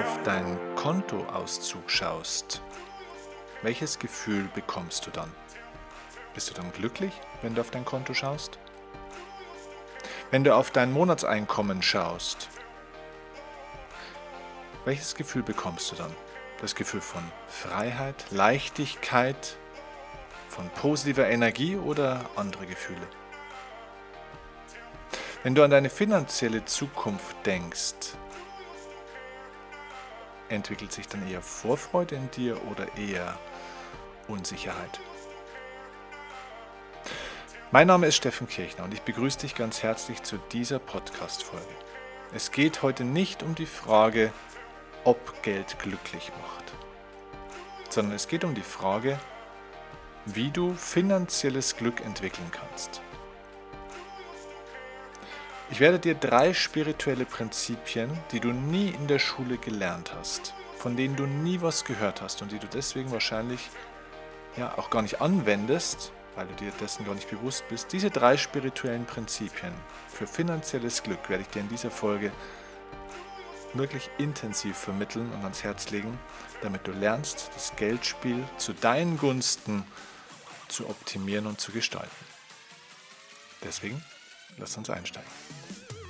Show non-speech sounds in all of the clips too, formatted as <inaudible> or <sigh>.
auf deinen Kontoauszug schaust, welches Gefühl bekommst du dann? Bist du dann glücklich, wenn du auf dein Konto schaust? Wenn du auf dein Monatseinkommen schaust, welches Gefühl bekommst du dann? Das Gefühl von Freiheit, Leichtigkeit, von positiver Energie oder andere Gefühle? Wenn du an deine finanzielle Zukunft denkst, entwickelt sich dann eher Vorfreude in dir oder eher Unsicherheit? Mein Name ist Steffen Kirchner und ich begrüße dich ganz herzlich zu dieser Podcast-Folge. Es geht heute nicht um die Frage, ob Geld glücklich macht, sondern es geht um die Frage, wie du finanzielles Glück entwickeln kannst. Ich werde dir drei spirituelle Prinzipien, die du nie in der Schule gelernt hast, von denen du nie was gehört hast und die du deswegen wahrscheinlich ja auch gar nicht anwendest, weil du dir dessen gar nicht bewusst bist. Diese drei spirituellen Prinzipien für finanzielles Glück werde ich dir in dieser Folge wirklich intensiv vermitteln und ans Herz legen, damit du lernst, das Geldspiel zu deinen Gunsten zu optimieren und zu gestalten. Deswegen Lass uns einsteigen.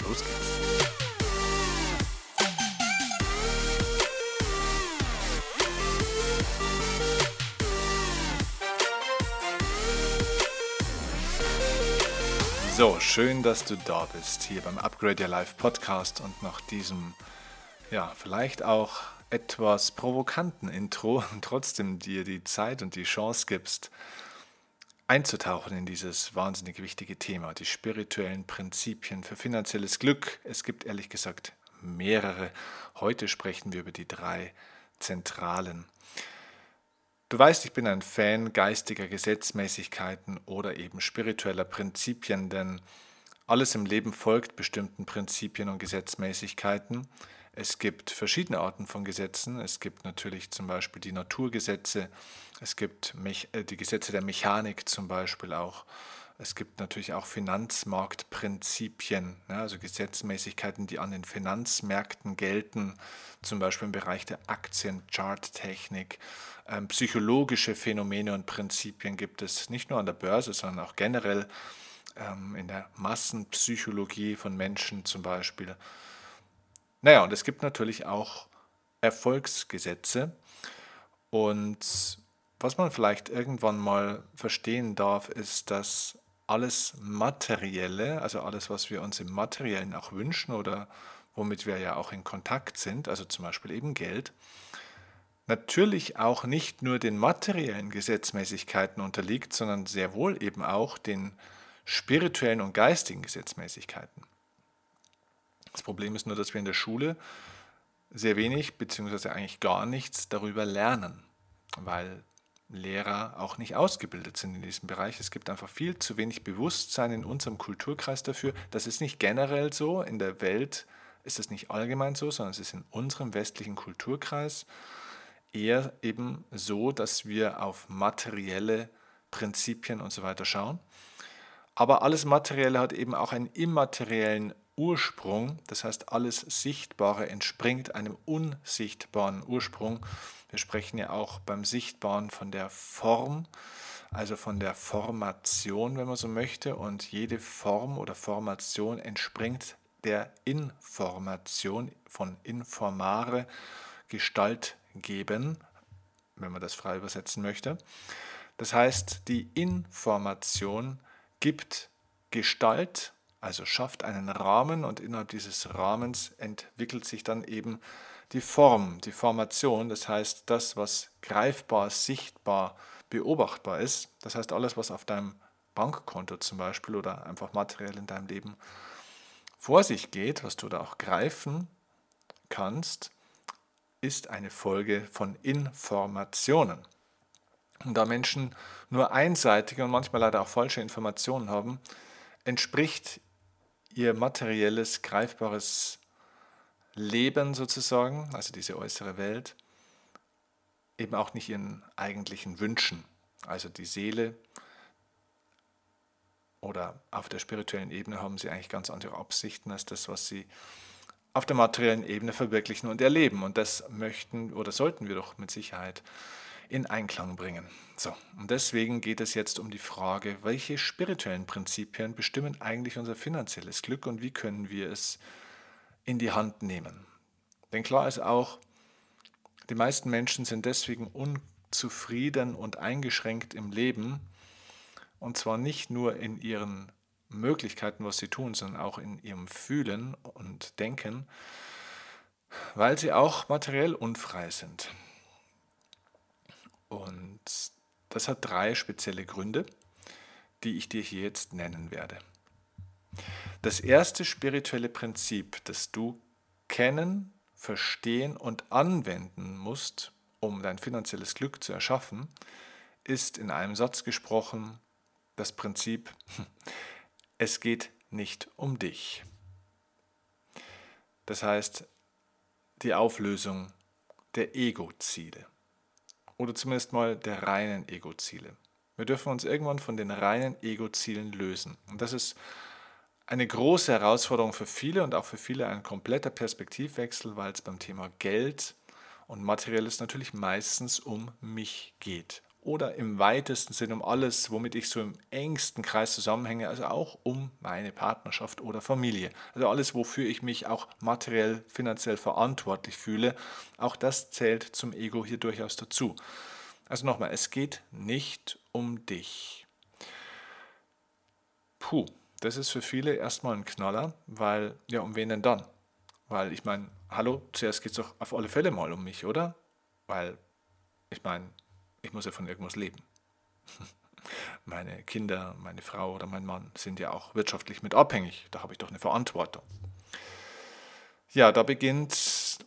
Los geht's. So, schön, dass du da bist, hier beim Upgrade Your Life Podcast und nach diesem, ja, vielleicht auch etwas provokanten Intro <laughs> trotzdem dir die Zeit und die Chance gibst, einzutauchen in dieses wahnsinnig wichtige Thema, die spirituellen Prinzipien für finanzielles Glück. Es gibt ehrlich gesagt mehrere. Heute sprechen wir über die drei zentralen. Du weißt, ich bin ein Fan geistiger Gesetzmäßigkeiten oder eben spiritueller Prinzipien, denn alles im Leben folgt bestimmten Prinzipien und Gesetzmäßigkeiten. Es gibt verschiedene Arten von Gesetzen. Es gibt natürlich zum Beispiel die Naturgesetze, es gibt äh, die Gesetze der Mechanik zum Beispiel auch. Es gibt natürlich auch Finanzmarktprinzipien, also Gesetzmäßigkeiten, die an den Finanzmärkten gelten, zum Beispiel im Bereich der Aktiencharttechnik. Ähm, psychologische Phänomene und Prinzipien gibt es nicht nur an der Börse, sondern auch generell ähm, in der Massenpsychologie von Menschen zum Beispiel. Naja, und es gibt natürlich auch Erfolgsgesetze. Und was man vielleicht irgendwann mal verstehen darf, ist, dass alles Materielle, also alles, was wir uns im Materiellen auch wünschen oder womit wir ja auch in Kontakt sind, also zum Beispiel eben Geld, natürlich auch nicht nur den materiellen Gesetzmäßigkeiten unterliegt, sondern sehr wohl eben auch den spirituellen und geistigen Gesetzmäßigkeiten. Das Problem ist nur, dass wir in der Schule sehr wenig bzw. eigentlich gar nichts darüber lernen, weil Lehrer auch nicht ausgebildet sind in diesem Bereich. Es gibt einfach viel zu wenig Bewusstsein in unserem Kulturkreis dafür. Das ist nicht generell so. In der Welt ist es nicht allgemein so, sondern es ist in unserem westlichen Kulturkreis eher eben so, dass wir auf materielle Prinzipien und so weiter schauen. Aber alles Materielle hat eben auch einen immateriellen Ursprung, das heißt alles Sichtbare entspringt einem unsichtbaren Ursprung. Wir sprechen ja auch beim Sichtbaren von der Form, also von der Formation, wenn man so möchte. Und jede Form oder Formation entspringt der Information von informare, Gestalt geben, wenn man das frei übersetzen möchte. Das heißt, die Information gibt Gestalt also schafft einen Rahmen und innerhalb dieses Rahmens entwickelt sich dann eben die Form, die Formation, das heißt das, was greifbar, sichtbar, beobachtbar ist. Das heißt alles, was auf deinem Bankkonto zum Beispiel oder einfach materiell in deinem Leben vor sich geht, was du da auch greifen kannst, ist eine Folge von Informationen. Und da Menschen nur einseitige und manchmal leider auch falsche Informationen haben, entspricht ihr materielles, greifbares Leben sozusagen, also diese äußere Welt, eben auch nicht ihren eigentlichen Wünschen. Also die Seele oder auf der spirituellen Ebene haben sie eigentlich ganz andere Absichten als das, was sie auf der materiellen Ebene verwirklichen und erleben. Und das möchten oder sollten wir doch mit Sicherheit in Einklang bringen. So, und deswegen geht es jetzt um die Frage, welche spirituellen Prinzipien bestimmen eigentlich unser finanzielles Glück und wie können wir es in die Hand nehmen. Denn klar ist auch, die meisten Menschen sind deswegen unzufrieden und eingeschränkt im Leben, und zwar nicht nur in ihren Möglichkeiten, was sie tun, sondern auch in ihrem Fühlen und Denken, weil sie auch materiell unfrei sind. Und das hat drei spezielle Gründe, die ich dir hier jetzt nennen werde. Das erste spirituelle Prinzip, das du kennen, verstehen und anwenden musst, um dein finanzielles Glück zu erschaffen, ist in einem Satz gesprochen das Prinzip, <laughs> es geht nicht um dich. Das heißt, die Auflösung der Ego-Ziele oder zumindest mal der reinen Ego-Ziele. Wir dürfen uns irgendwann von den reinen Ego-Zielen lösen. Und das ist eine große Herausforderung für viele und auch für viele ein kompletter Perspektivwechsel, weil es beim Thema Geld und Materielles natürlich meistens um mich geht oder im weitesten Sinn um alles, womit ich so im engsten Kreis zusammenhänge, also auch um meine Partnerschaft oder Familie. Also alles, wofür ich mich auch materiell, finanziell verantwortlich fühle, auch das zählt zum Ego hier durchaus dazu. Also nochmal, es geht nicht um dich. Puh, das ist für viele erstmal ein Knaller, weil, ja, um wen denn dann? Weil ich meine, hallo, zuerst geht es doch auf alle Fälle mal um mich, oder? Weil, ich meine, ich muss ja von irgendwas leben. <laughs> Meine Kinder, meine Frau oder mein Mann sind ja auch wirtschaftlich mit abhängig. Da habe ich doch eine Verantwortung. Ja, da beginnt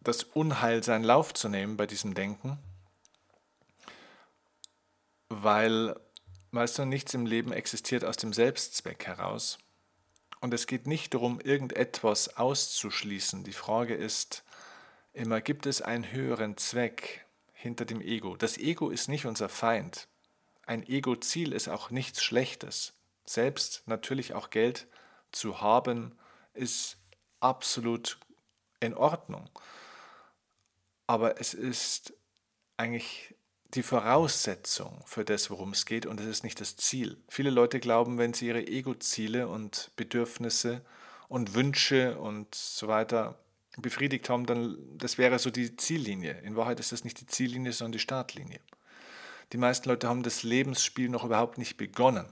das Unheil seinen Lauf zu nehmen bei diesem Denken, weil, weißt du, nichts im Leben existiert aus dem Selbstzweck heraus. Und es geht nicht darum, irgendetwas auszuschließen. Die Frage ist immer, gibt es einen höheren Zweck? Hinter dem Ego. Das Ego ist nicht unser Feind. Ein Ego-Ziel ist auch nichts Schlechtes. Selbst natürlich auch Geld zu haben, ist absolut in Ordnung. Aber es ist eigentlich die Voraussetzung für das, worum es geht, und es ist nicht das Ziel. Viele Leute glauben, wenn sie ihre Ego-Ziele und Bedürfnisse und Wünsche und so weiter befriedigt haben, dann das wäre so die Ziellinie. In Wahrheit ist das nicht die Ziellinie, sondern die Startlinie. Die meisten Leute haben das Lebensspiel noch überhaupt nicht begonnen,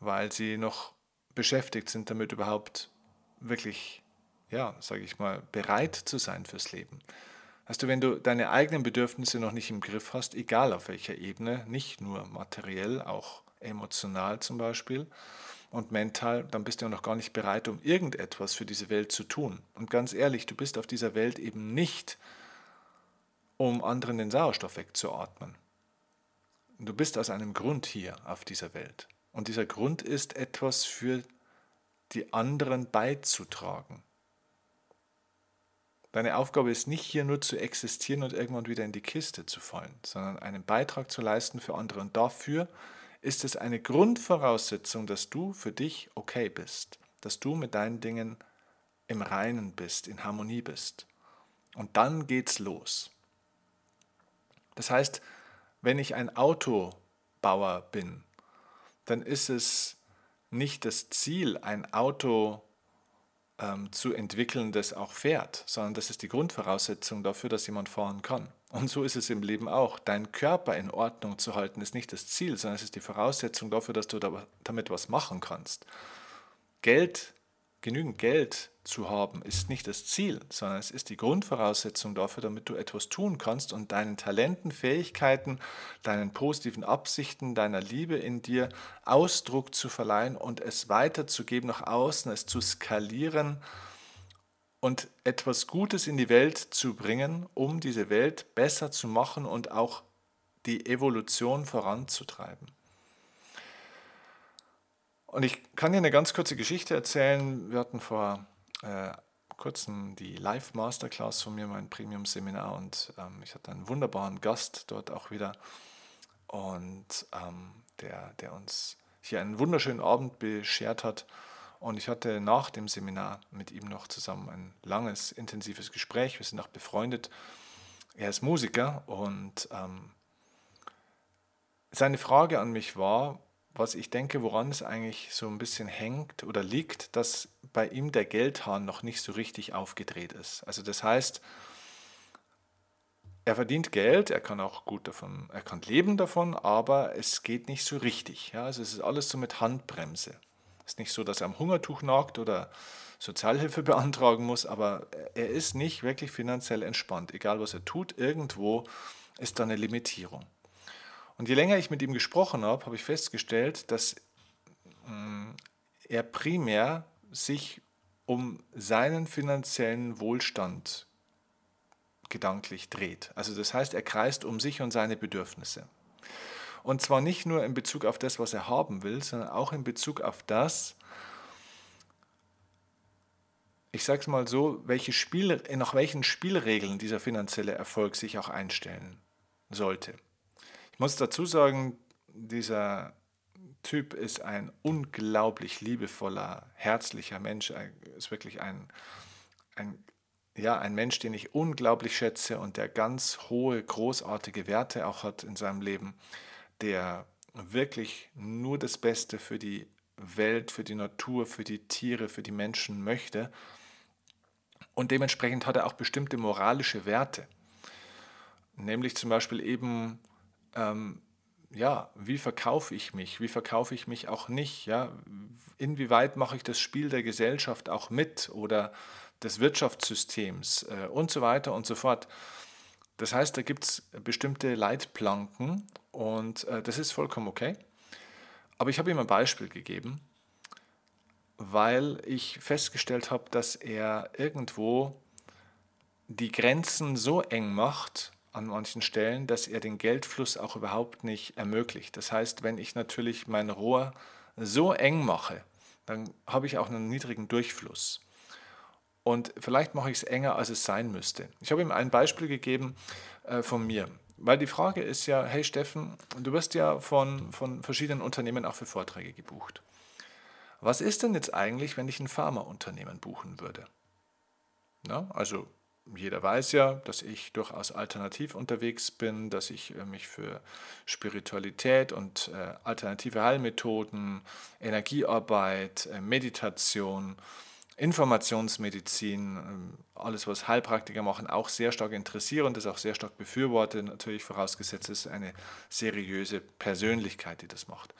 weil sie noch beschäftigt sind damit überhaupt wirklich, ja, sage ich mal, bereit zu sein fürs Leben. Hast du, wenn du deine eigenen Bedürfnisse noch nicht im Griff hast, egal auf welcher Ebene, nicht nur materiell, auch emotional zum Beispiel, und mental, dann bist du noch gar nicht bereit, um irgendetwas für diese Welt zu tun. Und ganz ehrlich, du bist auf dieser Welt eben nicht, um anderen den Sauerstoff wegzuatmen. Du bist aus einem Grund hier auf dieser Welt. Und dieser Grund ist etwas für die anderen beizutragen. Deine Aufgabe ist nicht hier nur zu existieren und irgendwann wieder in die Kiste zu fallen, sondern einen Beitrag zu leisten für andere. Und dafür ist es eine Grundvoraussetzung, dass du für dich okay bist, dass du mit deinen Dingen im Reinen bist, in Harmonie bist. Und dann geht's los. Das heißt, wenn ich ein Autobauer bin, dann ist es nicht das Ziel, ein Auto ähm, zu entwickeln, das auch fährt, sondern das ist die Grundvoraussetzung dafür, dass jemand fahren kann. Und so ist es im Leben auch. Dein Körper in Ordnung zu halten, ist nicht das Ziel, sondern es ist die Voraussetzung dafür, dass du damit was machen kannst. Geld, genügend Geld zu haben, ist nicht das Ziel, sondern es ist die Grundvoraussetzung dafür, damit du etwas tun kannst und deinen Talenten, Fähigkeiten, deinen positiven Absichten, deiner Liebe in dir Ausdruck zu verleihen und es weiterzugeben nach außen, es zu skalieren und etwas Gutes in die Welt zu bringen, um diese Welt besser zu machen und auch die Evolution voranzutreiben. Und ich kann dir eine ganz kurze Geschichte erzählen. Wir hatten vor äh, kurzem die Live-Masterclass von mir, mein Premium-Seminar, und ähm, ich hatte einen wunderbaren Gast dort auch wieder, und ähm, der, der uns hier einen wunderschönen Abend beschert hat. Und ich hatte nach dem Seminar mit ihm noch zusammen ein langes, intensives Gespräch. Wir sind auch befreundet. Er ist Musiker und ähm, seine Frage an mich war, was ich denke, woran es eigentlich so ein bisschen hängt oder liegt, dass bei ihm der Geldhahn noch nicht so richtig aufgedreht ist. Also das heißt, er verdient Geld, er kann auch gut davon, er kann leben davon, aber es geht nicht so richtig. Ja? Also es ist alles so mit Handbremse. Ist nicht so, dass er am Hungertuch nagt oder Sozialhilfe <laughs> beantragen muss, aber er ist nicht wirklich finanziell entspannt. Egal was er tut, irgendwo ist da eine Limitierung. Und je länger ich mit ihm gesprochen habe, habe ich festgestellt, dass mm, er primär sich um seinen finanziellen Wohlstand gedanklich dreht. Also das heißt, er kreist um sich und seine Bedürfnisse. Und zwar nicht nur in Bezug auf das, was er haben will, sondern auch in Bezug auf das, ich sage es mal so, welche Spiel, nach welchen Spielregeln dieser finanzielle Erfolg sich auch einstellen sollte muss dazu sagen, dieser Typ ist ein unglaublich liebevoller, herzlicher Mensch. Ist wirklich ein, ein, ja, ein Mensch, den ich unglaublich schätze und der ganz hohe, großartige Werte auch hat in seinem Leben, der wirklich nur das Beste für die Welt, für die Natur, für die Tiere, für die Menschen möchte. Und dementsprechend hat er auch bestimmte moralische Werte. Nämlich zum Beispiel eben ähm, ja, wie verkaufe ich mich, wie verkaufe ich mich auch nicht, ja, inwieweit mache ich das Spiel der Gesellschaft auch mit oder des Wirtschaftssystems äh, und so weiter und so fort. Das heißt, da gibt es bestimmte Leitplanken und äh, das ist vollkommen okay. Aber ich habe ihm ein Beispiel gegeben, weil ich festgestellt habe, dass er irgendwo die Grenzen so eng macht, an manchen Stellen, dass er den Geldfluss auch überhaupt nicht ermöglicht. Das heißt, wenn ich natürlich mein Rohr so eng mache, dann habe ich auch einen niedrigen Durchfluss. Und vielleicht mache ich es enger, als es sein müsste. Ich habe ihm ein Beispiel gegeben äh, von mir. Weil die Frage ist ja, hey Steffen, du wirst ja von, von verschiedenen Unternehmen auch für Vorträge gebucht. Was ist denn jetzt eigentlich, wenn ich ein Pharmaunternehmen buchen würde? Na, also jeder weiß ja, dass ich durchaus alternativ unterwegs bin, dass ich äh, mich für Spiritualität und äh, alternative Heilmethoden, Energiearbeit, Meditation, Informationsmedizin, ähm, alles was Heilpraktiker machen, auch sehr stark interessiere und das auch sehr stark befürworte, natürlich vorausgesetzt es ist eine seriöse Persönlichkeit, die das macht.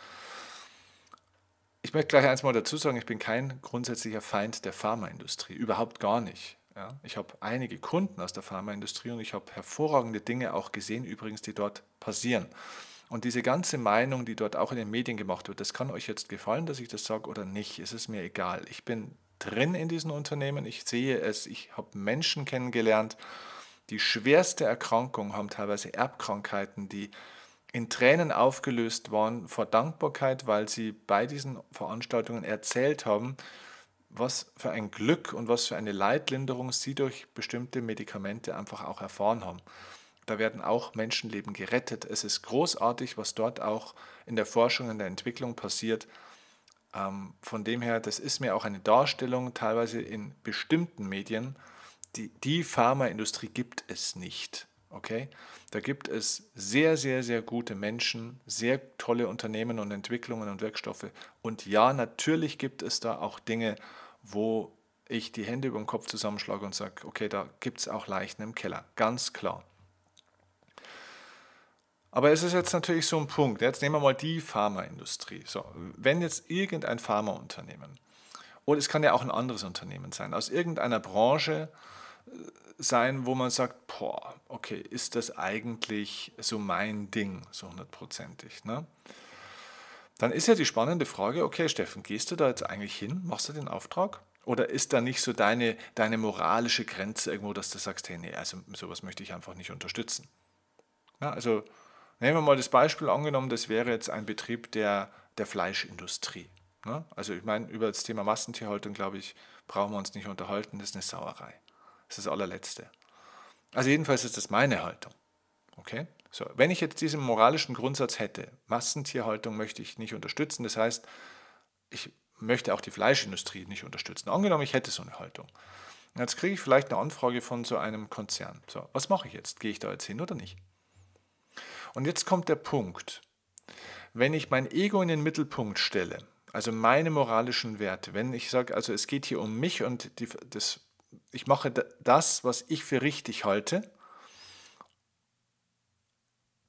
Ich möchte gleich eins mal dazu sagen, ich bin kein grundsätzlicher Feind der Pharmaindustrie, überhaupt gar nicht. Ja, ich habe einige Kunden aus der Pharmaindustrie und ich habe hervorragende Dinge auch gesehen, übrigens, die dort passieren. Und diese ganze Meinung, die dort auch in den Medien gemacht wird, das kann euch jetzt gefallen, dass ich das sage oder nicht. Es ist mir egal. Ich bin drin in diesen Unternehmen, ich sehe es, ich habe Menschen kennengelernt, die schwerste Erkrankungen haben, teilweise Erbkrankheiten, die in Tränen aufgelöst waren vor Dankbarkeit, weil sie bei diesen Veranstaltungen erzählt haben, was für ein Glück und was für eine Leidlinderung sie durch bestimmte Medikamente einfach auch erfahren haben. Da werden auch Menschenleben gerettet. Es ist großartig, was dort auch in der Forschung, in der Entwicklung passiert. Ähm, von dem her, das ist mir auch eine Darstellung, teilweise in bestimmten Medien. Die, die Pharmaindustrie gibt es nicht. Okay? Da gibt es sehr, sehr, sehr gute Menschen, sehr tolle Unternehmen und Entwicklungen und Wirkstoffe. Und ja, natürlich gibt es da auch Dinge, wo ich die Hände über den Kopf zusammenschlage und sage, okay, da gibt es auch Leichen im Keller, ganz klar. Aber es ist jetzt natürlich so ein Punkt, jetzt nehmen wir mal die Pharmaindustrie. So, wenn jetzt irgendein Pharmaunternehmen, oder es kann ja auch ein anderes Unternehmen sein, aus irgendeiner Branche äh, sein, wo man sagt, boah, okay, ist das eigentlich so mein Ding, so hundertprozentig. Ne? Dann ist ja die spannende Frage, okay Steffen, gehst du da jetzt eigentlich hin? Machst du den Auftrag? Oder ist da nicht so deine, deine moralische Grenze irgendwo, dass du sagst, hey, nee, also sowas möchte ich einfach nicht unterstützen? Ja, also nehmen wir mal das Beispiel angenommen, das wäre jetzt ein Betrieb der, der Fleischindustrie. Ne? Also ich meine, über das Thema Massentierhaltung, glaube ich, brauchen wir uns nicht unterhalten, das ist eine Sauerei. Das ist das allerletzte. Also jedenfalls ist das meine Haltung. Okay? So, wenn ich jetzt diesen moralischen Grundsatz hätte, Massentierhaltung möchte ich nicht unterstützen, das heißt, ich möchte auch die Fleischindustrie nicht unterstützen. Angenommen, ich hätte so eine Haltung. Jetzt kriege ich vielleicht eine Anfrage von so einem Konzern. So, was mache ich jetzt? Gehe ich da jetzt hin oder nicht? Und jetzt kommt der Punkt. Wenn ich mein Ego in den Mittelpunkt stelle, also meine moralischen Werte, wenn ich sage, also es geht hier um mich und die, das, ich mache das, was ich für richtig halte,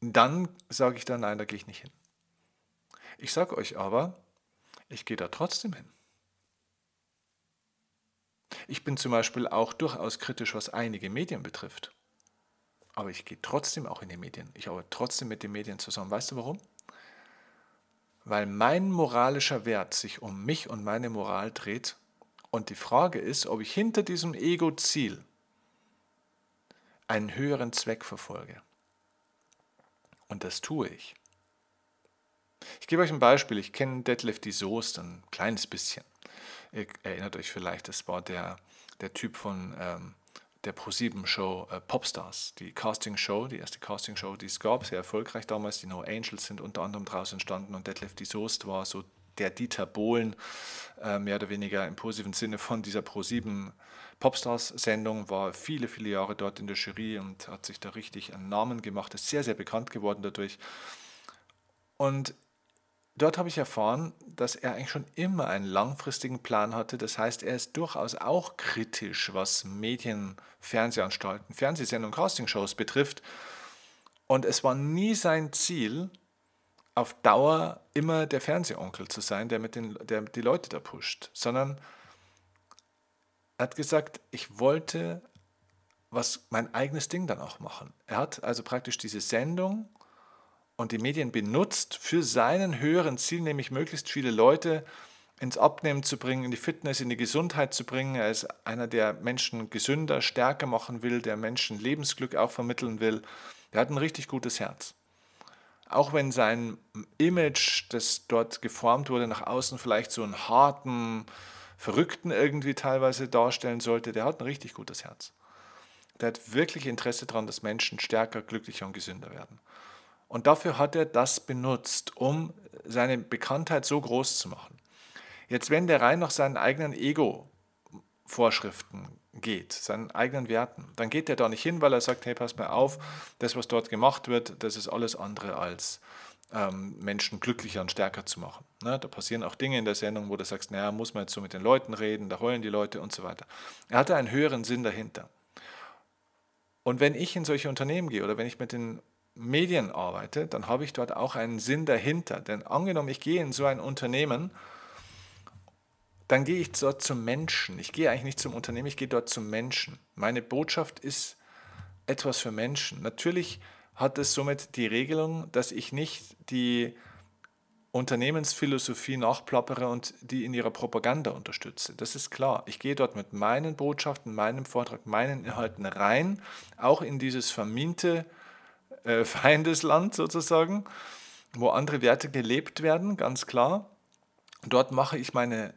dann sage ich dann, nein, da gehe ich nicht hin. Ich sage euch aber, ich gehe da trotzdem hin. Ich bin zum Beispiel auch durchaus kritisch, was einige Medien betrifft. Aber ich gehe trotzdem auch in die Medien. Ich arbeite trotzdem mit den Medien zusammen. Weißt du warum? Weil mein moralischer Wert sich um mich und meine Moral dreht. Und die Frage ist, ob ich hinter diesem Ego-Ziel einen höheren Zweck verfolge. Und das tue ich. Ich gebe euch ein Beispiel. Ich kenne Detlef die Soest ein kleines bisschen. Ihr erinnert euch vielleicht, das war der, der Typ von ähm, der ProSieben-Show äh, Popstars, die Casting-Show, die erste Casting-Show, die es gab, sehr erfolgreich damals. Die No Angels sind unter anderem daraus entstanden und Detlef die Soest war so der Dieter Bohlen, äh, mehr oder weniger im positiven Sinne von dieser ProSieben Popstars-Sendung, war viele, viele Jahre dort in der Jury und hat sich da richtig einen Namen gemacht, ist sehr, sehr bekannt geworden dadurch. Und Dort habe ich erfahren, dass er eigentlich schon immer einen langfristigen Plan hatte. Das heißt, er ist durchaus auch kritisch, was Medien, Fernsehanstalten, Fernsehsendungen, Castingshows betrifft. Und es war nie sein Ziel, auf Dauer immer der Fernsehonkel zu sein, der, mit den, der die Leute da pusht, sondern er hat gesagt, ich wollte was mein eigenes Ding dann auch machen. Er hat also praktisch diese Sendung und die Medien benutzt für seinen höheren Ziel, nämlich möglichst viele Leute ins Abnehmen zu bringen, in die Fitness, in die Gesundheit zu bringen. Er ist einer, der Menschen gesünder, stärker machen will, der Menschen Lebensglück auch vermitteln will. Er hat ein richtig gutes Herz. Auch wenn sein Image, das dort geformt wurde, nach außen vielleicht so einen harten, Verrückten irgendwie teilweise darstellen sollte, der hat ein richtig gutes Herz. Der hat wirklich Interesse daran, dass Menschen stärker, glücklicher und gesünder werden. Und dafür hat er das benutzt, um seine Bekanntheit so groß zu machen. Jetzt, wenn der rein nach seinen eigenen Ego-Vorschriften geht, seinen eigenen Werten, dann geht er da nicht hin, weil er sagt, hey, pass mal auf, das, was dort gemacht wird, das ist alles andere als ähm, Menschen glücklicher und stärker zu machen. Ne? Da passieren auch Dinge in der Sendung, wo du sagst, naja, muss man jetzt so mit den Leuten reden, da heulen die Leute und so weiter. Er hatte einen höheren Sinn dahinter. Und wenn ich in solche Unternehmen gehe oder wenn ich mit den Medien arbeite, dann habe ich dort auch einen Sinn dahinter. Denn angenommen, ich gehe in so ein Unternehmen, dann gehe ich dort zum Menschen. Ich gehe eigentlich nicht zum Unternehmen, ich gehe dort zum Menschen. Meine Botschaft ist etwas für Menschen. Natürlich hat es somit die Regelung, dass ich nicht die Unternehmensphilosophie nachplappere und die in ihrer Propaganda unterstütze. Das ist klar. Ich gehe dort mit meinen Botschaften, meinem Vortrag, meinen Inhalten rein, auch in dieses verminte äh, Feindesland sozusagen, wo andere Werte gelebt werden, ganz klar. Dort mache ich meine,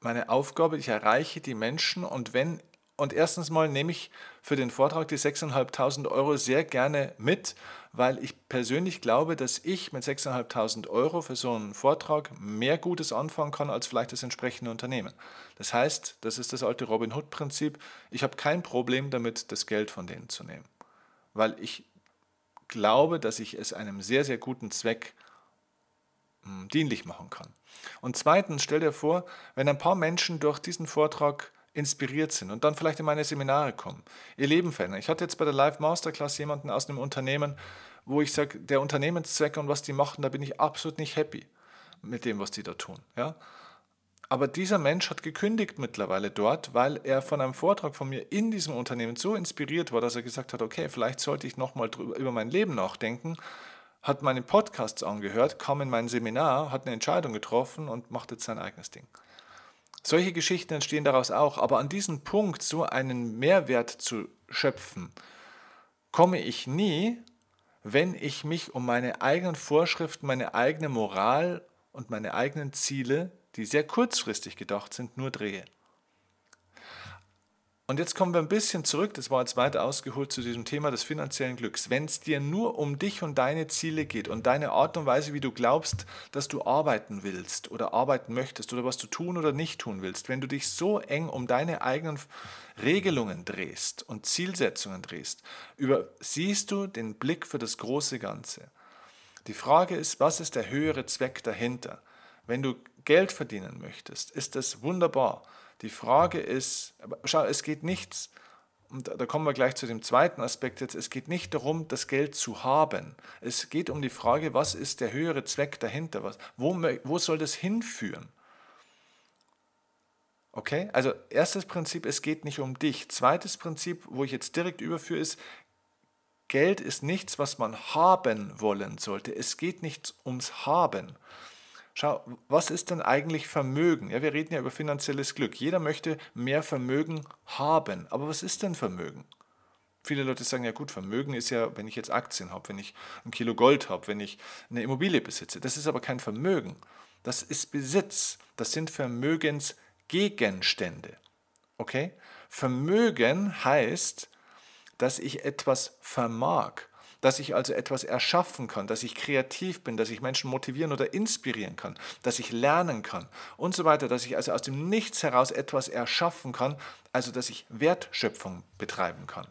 meine Aufgabe, ich erreiche die Menschen und wenn und erstens mal nehme ich für den Vortrag die 6.500 Euro sehr gerne mit, weil ich persönlich glaube, dass ich mit 6.500 Euro für so einen Vortrag mehr Gutes anfangen kann als vielleicht das entsprechende Unternehmen. Das heißt, das ist das alte Robin Hood-Prinzip. Ich habe kein Problem damit, das Geld von denen zu nehmen, weil ich glaube, dass ich es einem sehr, sehr guten Zweck hm, dienlich machen kann. Und zweitens, stell dir vor, wenn ein paar Menschen durch diesen Vortrag inspiriert sind und dann vielleicht in meine Seminare kommen, ihr Leben verändern. Ich hatte jetzt bei der Live Masterclass jemanden aus einem Unternehmen, wo ich sage, der Unternehmenszweck und was die machen, da bin ich absolut nicht happy mit dem, was die da tun. Ja? Aber dieser Mensch hat gekündigt mittlerweile dort, weil er von einem Vortrag von mir in diesem Unternehmen so inspiriert war, dass er gesagt hat, okay, vielleicht sollte ich nochmal über mein Leben nachdenken, hat meine Podcasts angehört, kam in mein Seminar, hat eine Entscheidung getroffen und macht jetzt sein eigenes Ding. Solche Geschichten entstehen daraus auch, aber an diesen Punkt, so einen Mehrwert zu schöpfen, komme ich nie, wenn ich mich um meine eigenen Vorschriften, meine eigene Moral und meine eigenen Ziele die sehr kurzfristig gedacht sind, nur drehe. Und jetzt kommen wir ein bisschen zurück, das war jetzt weiter ausgeholt zu diesem Thema des finanziellen Glücks. Wenn es dir nur um dich und deine Ziele geht und deine Art und Weise, wie du glaubst, dass du arbeiten willst oder arbeiten möchtest oder was du tun oder nicht tun willst, wenn du dich so eng um deine eigenen Regelungen drehst und Zielsetzungen drehst, übersiehst du den Blick für das große Ganze. Die Frage ist, was ist der höhere Zweck dahinter? Wenn du Geld verdienen möchtest, ist das wunderbar. Die Frage ist, schau, es geht nichts, und da kommen wir gleich zu dem zweiten Aspekt jetzt, es geht nicht darum, das Geld zu haben. Es geht um die Frage, was ist der höhere Zweck dahinter? Was, wo, wo soll das hinführen? Okay, also erstes Prinzip, es geht nicht um dich. Zweites Prinzip, wo ich jetzt direkt überführe, ist, Geld ist nichts, was man haben wollen sollte. Es geht nicht ums Haben. Schau, was ist denn eigentlich Vermögen? Ja, wir reden ja über finanzielles Glück. Jeder möchte mehr Vermögen haben. Aber was ist denn Vermögen? Viele Leute sagen, ja gut, Vermögen ist ja, wenn ich jetzt Aktien habe, wenn ich ein Kilo Gold habe, wenn ich eine Immobilie besitze. Das ist aber kein Vermögen. Das ist Besitz. Das sind Vermögensgegenstände. Okay? Vermögen heißt, dass ich etwas vermag dass ich also etwas erschaffen kann, dass ich kreativ bin, dass ich Menschen motivieren oder inspirieren kann, dass ich lernen kann und so weiter, dass ich also aus dem Nichts heraus etwas erschaffen kann, also dass ich Wertschöpfung betreiben kann.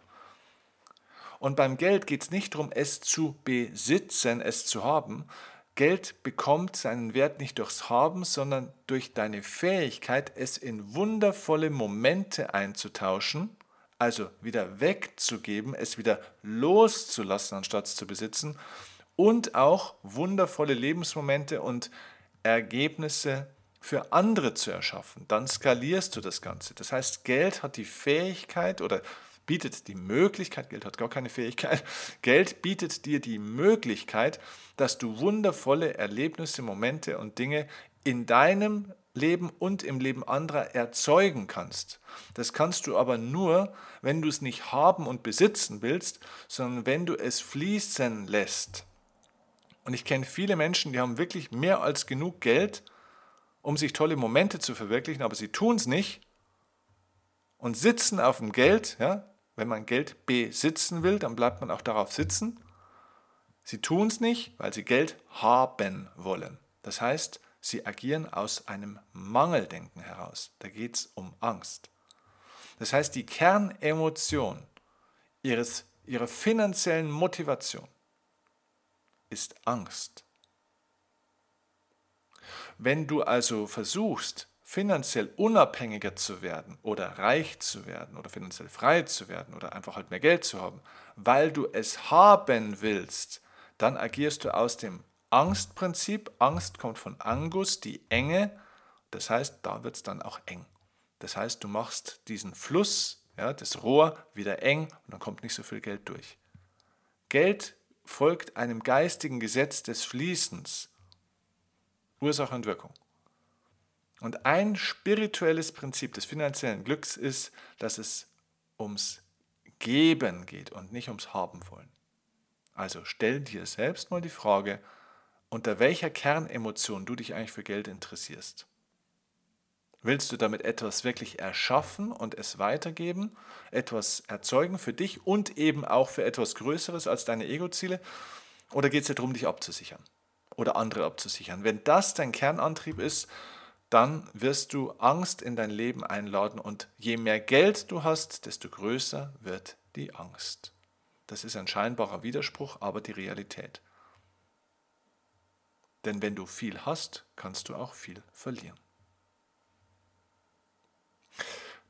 Und beim Geld geht es nicht darum, es zu besitzen, es zu haben. Geld bekommt seinen Wert nicht durchs Haben, sondern durch deine Fähigkeit, es in wundervolle Momente einzutauschen also wieder wegzugeben, es wieder loszulassen, anstatt zu besitzen und auch wundervolle Lebensmomente und Ergebnisse für andere zu erschaffen. Dann skalierst du das Ganze. Das heißt, Geld hat die Fähigkeit oder bietet die Möglichkeit, Geld hat gar keine Fähigkeit, <laughs> Geld bietet dir die Möglichkeit, dass du wundervolle Erlebnisse, Momente und Dinge in deinem Leben und im Leben anderer erzeugen kannst. Das kannst du aber nur, wenn du es nicht haben und besitzen willst, sondern wenn du es fließen lässt. Und ich kenne viele Menschen, die haben wirklich mehr als genug Geld, um sich tolle Momente zu verwirklichen, aber sie tun es nicht und sitzen auf dem Geld. Ja? Wenn man Geld besitzen will, dann bleibt man auch darauf sitzen. Sie tun es nicht, weil sie Geld haben wollen. Das heißt, Sie agieren aus einem Mangeldenken heraus. Da geht es um Angst. Das heißt, die Kernemotion ihres, ihrer finanziellen Motivation ist Angst. Wenn du also versuchst, finanziell unabhängiger zu werden oder reich zu werden oder finanziell frei zu werden oder einfach halt mehr Geld zu haben, weil du es haben willst, dann agierst du aus dem Angstprinzip. Angst kommt von Angus, die Enge. Das heißt, da wird es dann auch eng. Das heißt, du machst diesen Fluss, ja, das Rohr wieder eng und dann kommt nicht so viel Geld durch. Geld folgt einem geistigen Gesetz des Fließens. Ursache und Wirkung. Und ein spirituelles Prinzip des finanziellen Glücks ist, dass es ums Geben geht und nicht ums Haben wollen. Also stell dir selbst mal die Frage, unter welcher Kernemotion du dich eigentlich für Geld interessierst. Willst du damit etwas wirklich erschaffen und es weitergeben, etwas erzeugen für dich und eben auch für etwas Größeres als deine Ego-Ziele? Oder geht es dir darum, dich abzusichern oder andere abzusichern? Wenn das dein Kernantrieb ist, dann wirst du Angst in dein Leben einladen und je mehr Geld du hast, desto größer wird die Angst. Das ist ein scheinbarer Widerspruch, aber die Realität. Denn wenn du viel hast, kannst du auch viel verlieren.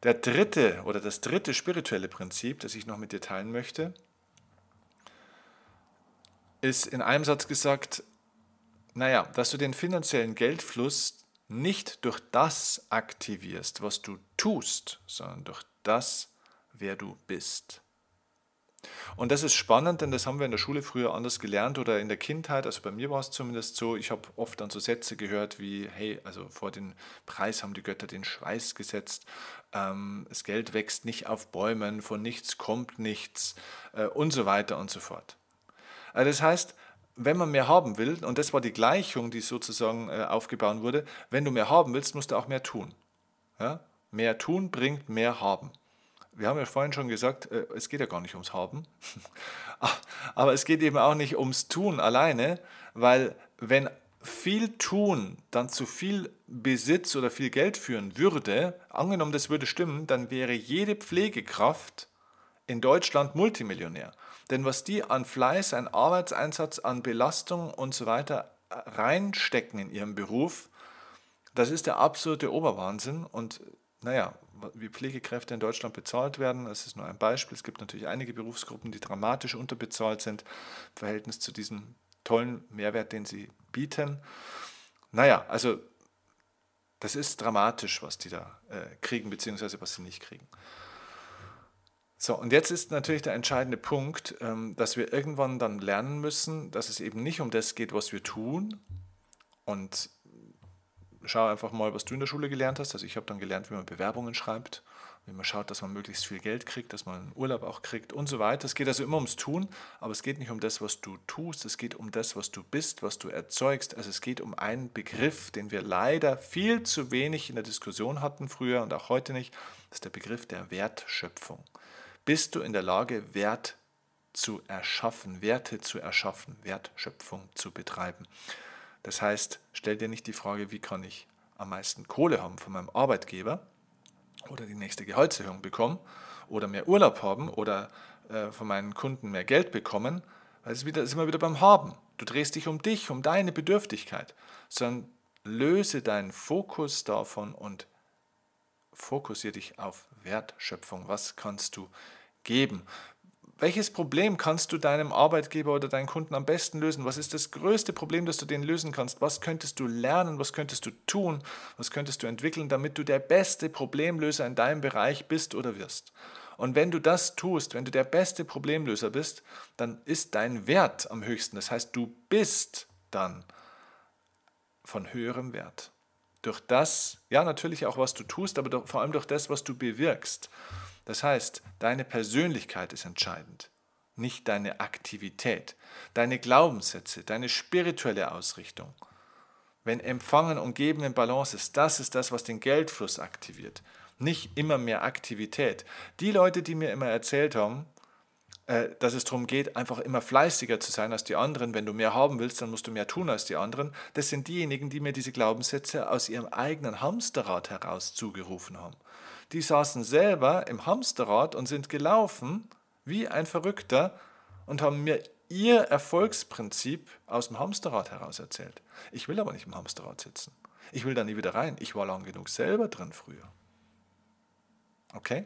Der dritte oder das dritte spirituelle Prinzip, das ich noch mit dir teilen möchte, ist in einem Satz gesagt, naja, dass du den finanziellen Geldfluss nicht durch das aktivierst, was du tust, sondern durch das, wer du bist. Und das ist spannend, denn das haben wir in der Schule früher anders gelernt oder in der Kindheit. Also bei mir war es zumindest so, ich habe oft dann so Sätze gehört wie, hey, also vor den Preis haben die Götter den Schweiß gesetzt, ähm, das Geld wächst nicht auf Bäumen, von nichts kommt nichts äh, und so weiter und so fort. Also das heißt, wenn man mehr haben will, und das war die Gleichung, die sozusagen äh, aufgebaut wurde, wenn du mehr haben willst, musst du auch mehr tun. Ja? Mehr tun bringt mehr haben wir haben ja vorhin schon gesagt, äh, es geht ja gar nicht ums Haben, <laughs> aber es geht eben auch nicht ums Tun alleine, weil wenn viel Tun dann zu viel Besitz oder viel Geld führen würde, angenommen das würde stimmen, dann wäre jede Pflegekraft in Deutschland Multimillionär. Denn was die an Fleiß, an Arbeitseinsatz, an Belastung und so weiter reinstecken in ihrem Beruf, das ist der absolute Oberwahnsinn. Und naja, wie Pflegekräfte in Deutschland bezahlt werden, das ist nur ein Beispiel. Es gibt natürlich einige Berufsgruppen, die dramatisch unterbezahlt sind im Verhältnis zu diesem tollen Mehrwert, den sie bieten. Naja, also das ist dramatisch, was die da äh, kriegen, beziehungsweise was sie nicht kriegen. So, und jetzt ist natürlich der entscheidende Punkt, ähm, dass wir irgendwann dann lernen müssen, dass es eben nicht um das geht, was wir tun. Und schau einfach mal, was du in der Schule gelernt hast. Also ich habe dann gelernt, wie man Bewerbungen schreibt, wie man schaut, dass man möglichst viel Geld kriegt, dass man Urlaub auch kriegt und so weiter. Es geht also immer ums Tun, aber es geht nicht um das, was du tust, es geht um das, was du bist, was du erzeugst. Also es geht um einen Begriff, den wir leider viel zu wenig in der Diskussion hatten früher und auch heute nicht. Das ist der Begriff der Wertschöpfung. Bist du in der Lage, Wert zu erschaffen, Werte zu erschaffen, Wertschöpfung zu betreiben? Das heißt, stell dir nicht die Frage, wie kann ich am meisten Kohle haben von meinem Arbeitgeber oder die nächste Gehaltserhöhung bekommen oder mehr Urlaub haben oder äh, von meinen Kunden mehr Geld bekommen, weil es wieder, ist immer wieder beim Haben. Du drehst dich um dich, um deine Bedürftigkeit, sondern löse deinen Fokus davon und fokussiere dich auf Wertschöpfung. Was kannst du geben? Welches Problem kannst du deinem Arbeitgeber oder deinen Kunden am besten lösen? Was ist das größte Problem, das du denen lösen kannst? Was könntest du lernen? Was könntest du tun? Was könntest du entwickeln, damit du der beste Problemlöser in deinem Bereich bist oder wirst? Und wenn du das tust, wenn du der beste Problemlöser bist, dann ist dein Wert am höchsten. Das heißt, du bist dann von höherem Wert. Durch das, ja natürlich auch, was du tust, aber vor allem durch das, was du bewirkst. Das heißt, deine Persönlichkeit ist entscheidend, nicht deine Aktivität, deine Glaubenssätze, deine spirituelle Ausrichtung. Wenn Empfangen und Geben in Balance ist, das ist das, was den Geldfluss aktiviert. Nicht immer mehr Aktivität. Die Leute, die mir immer erzählt haben, äh, dass es darum geht, einfach immer fleißiger zu sein als die anderen. Wenn du mehr haben willst, dann musst du mehr tun als die anderen. Das sind diejenigen, die mir diese Glaubenssätze aus ihrem eigenen Hamsterrad heraus zugerufen haben. Die saßen selber im Hamsterrad und sind gelaufen wie ein Verrückter und haben mir ihr Erfolgsprinzip aus dem Hamsterrad heraus erzählt. Ich will aber nicht im Hamsterrad sitzen. Ich will da nie wieder rein. Ich war lang genug selber drin früher. Okay?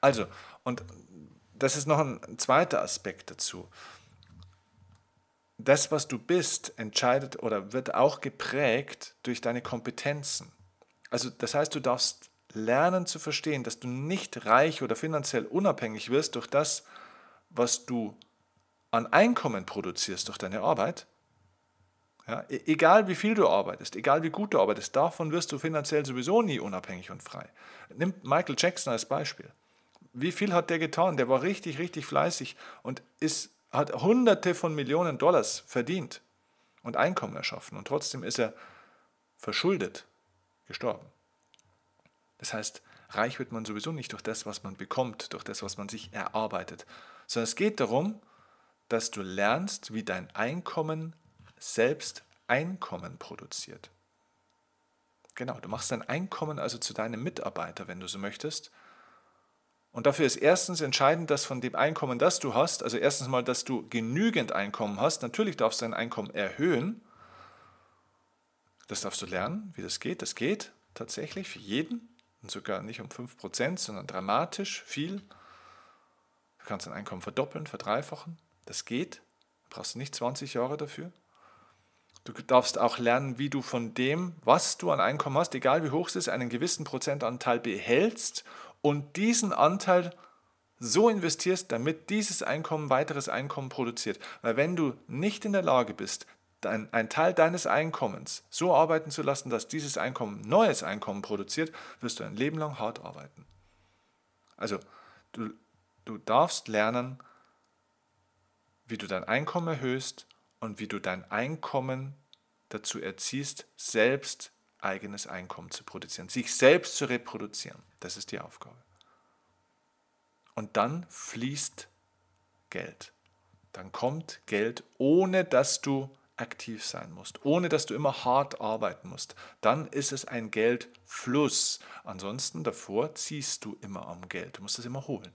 Also, und das ist noch ein zweiter Aspekt dazu. Das, was du bist, entscheidet oder wird auch geprägt durch deine Kompetenzen. Also das heißt, du darfst lernen zu verstehen, dass du nicht reich oder finanziell unabhängig wirst durch das, was du an Einkommen produzierst durch deine Arbeit. Ja, e-, egal wie viel du arbeitest, egal wie gut du arbeitest, davon wirst du finanziell sowieso nie unabhängig und frei. Nimm Michael Jackson als Beispiel. Wie viel hat der getan? Der war richtig, richtig fleißig und ist, hat Hunderte von Millionen Dollars verdient und Einkommen erschaffen. Und trotzdem ist er verschuldet gestorben. Das heißt, reich wird man sowieso nicht durch das, was man bekommt, durch das, was man sich erarbeitet, sondern es geht darum, dass du lernst, wie dein Einkommen selbst Einkommen produziert. Genau, du machst dein Einkommen also zu deinem Mitarbeiter, wenn du so möchtest. Und dafür ist erstens entscheidend, dass von dem Einkommen, das du hast, also erstens mal, dass du genügend Einkommen hast. Natürlich darfst du dein Einkommen erhöhen, das darfst du lernen, wie das geht. Das geht tatsächlich für jeden. Und sogar nicht um 5%, sondern dramatisch viel. Du kannst dein Einkommen verdoppeln, verdreifachen. Das geht. Du brauchst nicht 20 Jahre dafür. Du darfst auch lernen, wie du von dem, was du an Einkommen hast, egal wie hoch es ist, einen gewissen Prozentanteil behältst und diesen Anteil so investierst, damit dieses Einkommen weiteres Einkommen produziert. Weil wenn du nicht in der Lage bist, ein, Teil deines Einkommens so arbeiten zu lassen, dass dieses Einkommen neues Einkommen produziert, wirst du ein Leben lang hart arbeiten. Also du, du darfst lernen, wie du dein Einkommen erhöhst und wie du dein Einkommen dazu erziehst, selbst eigenes Einkommen zu produzieren, sich selbst zu reproduzieren. Das ist die Aufgabe. Und dann fließt Geld. Dann kommt Geld, ohne dass du aktiv sein musst, ohne dass du immer hart arbeiten musst. Dann ist es ein Geldfluss. Ansonsten davor ziehst du immer am Geld. Du musst es immer holen.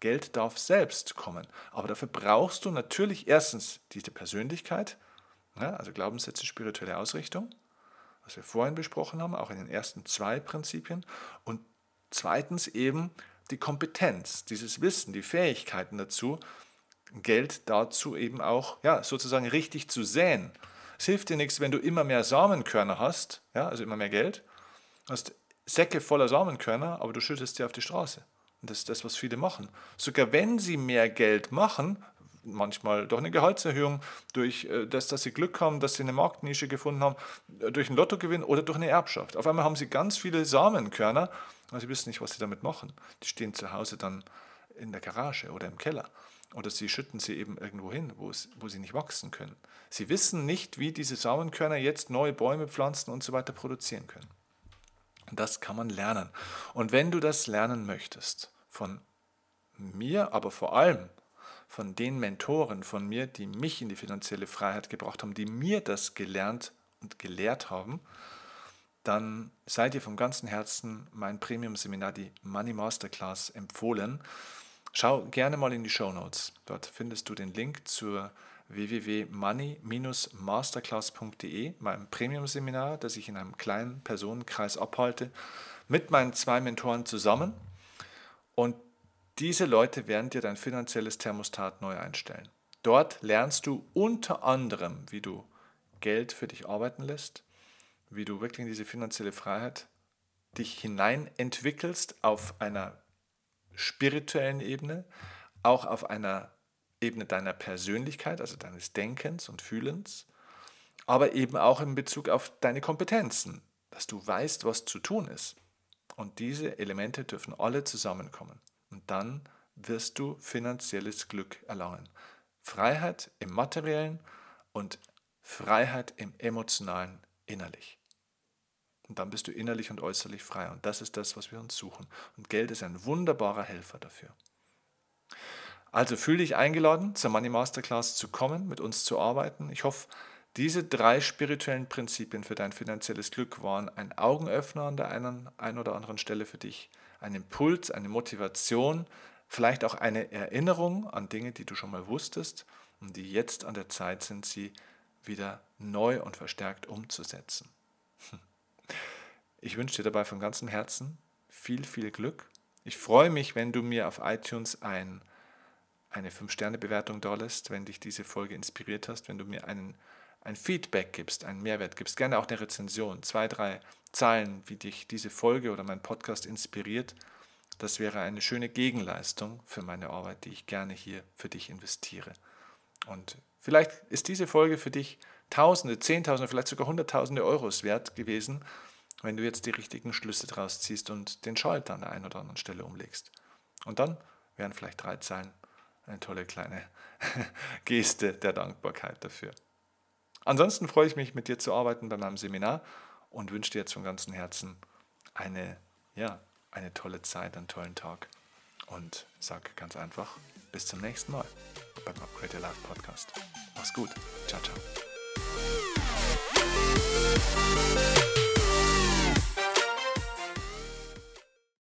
Geld darf selbst kommen. Aber dafür brauchst du natürlich erstens diese Persönlichkeit, also Glaubenssätze, spirituelle Ausrichtung, was wir vorhin besprochen haben, auch in den ersten zwei Prinzipien. Und zweitens eben die Kompetenz, dieses Wissen, die Fähigkeiten dazu, Geld dazu eben auch ja, sozusagen richtig zu säen. Es hilft dir nichts, wenn du immer mehr Samenkörner hast, ja, also immer mehr Geld, hast Säcke voller Samenkörner, aber du schüttest sie auf die Straße. Und das ist das, was viele machen. Sogar wenn sie mehr Geld machen, manchmal durch eine Gehaltserhöhung, durch äh, das, dass sie Glück haben, dass sie eine Marktnische gefunden haben, äh, durch einen Lottogewinn oder durch eine Erbschaft. Auf einmal haben sie ganz viele Samenkörner, aber sie wissen nicht, was sie damit machen. Die stehen zu Hause dann in der Garage oder im Keller. Oder sie schütten sie eben irgendwo hin, wo, es, wo sie nicht wachsen können. Sie wissen nicht, wie diese Samenkörner jetzt neue Bäume, Pflanzen und so weiter produzieren können. Das kann man lernen. Und wenn du das lernen möchtest, von mir, aber vor allem von den Mentoren von mir, die mich in die finanzielle Freiheit gebracht haben, die mir das gelernt und gelehrt haben, dann sei dir vom ganzen Herzen mein Premium-Seminar, die Money Masterclass, empfohlen. Schau gerne mal in die Show Notes. Dort findest du den Link zur www.money-masterclass.de, meinem Premium-Seminar, das ich in einem kleinen Personenkreis abhalte, mit meinen zwei Mentoren zusammen. Und diese Leute werden dir dein finanzielles Thermostat neu einstellen. Dort lernst du unter anderem, wie du Geld für dich arbeiten lässt, wie du wirklich in diese finanzielle Freiheit dich hinein entwickelst auf einer spirituellen Ebene, auch auf einer Ebene deiner Persönlichkeit, also deines Denkens und Fühlens, aber eben auch in Bezug auf deine Kompetenzen, dass du weißt, was zu tun ist. Und diese Elemente dürfen alle zusammenkommen. Und dann wirst du finanzielles Glück erlangen. Freiheit im materiellen und Freiheit im emotionalen innerlich. Und dann bist du innerlich und äußerlich frei. Und das ist das, was wir uns suchen. Und Geld ist ein wunderbarer Helfer dafür. Also fühle dich eingeladen, zur Money Masterclass zu kommen, mit uns zu arbeiten. Ich hoffe, diese drei spirituellen Prinzipien für dein finanzielles Glück waren ein Augenöffner an der einen, einen oder anderen Stelle für dich, ein Impuls, eine Motivation, vielleicht auch eine Erinnerung an Dinge, die du schon mal wusstest und die jetzt an der Zeit sind, sie wieder neu und verstärkt umzusetzen. <laughs> Ich wünsche dir dabei von ganzem Herzen viel, viel Glück. Ich freue mich, wenn du mir auf iTunes ein, eine 5-Sterne-Bewertung da lässt, wenn dich diese Folge inspiriert hast, wenn du mir einen, ein Feedback gibst, einen Mehrwert gibst, gerne auch eine Rezension, zwei, drei Zeilen, wie dich diese Folge oder mein Podcast inspiriert. Das wäre eine schöne Gegenleistung für meine Arbeit, die ich gerne hier für dich investiere. Und vielleicht ist diese Folge für dich Tausende, Zehntausende, vielleicht sogar Hunderttausende Euros wert gewesen wenn du jetzt die richtigen Schlüsse draus ziehst und den Schalter an der einen oder anderen Stelle umlegst. Und dann wären vielleicht drei Zeilen eine tolle kleine <laughs> Geste der Dankbarkeit dafür. Ansonsten freue ich mich, mit dir zu arbeiten bei meinem Seminar und wünsche dir jetzt von ganzem Herzen eine, ja, eine tolle Zeit, einen tollen Tag und sage ganz einfach bis zum nächsten Mal beim Upgrade Your Life Podcast. Mach's gut. Ciao, ciao.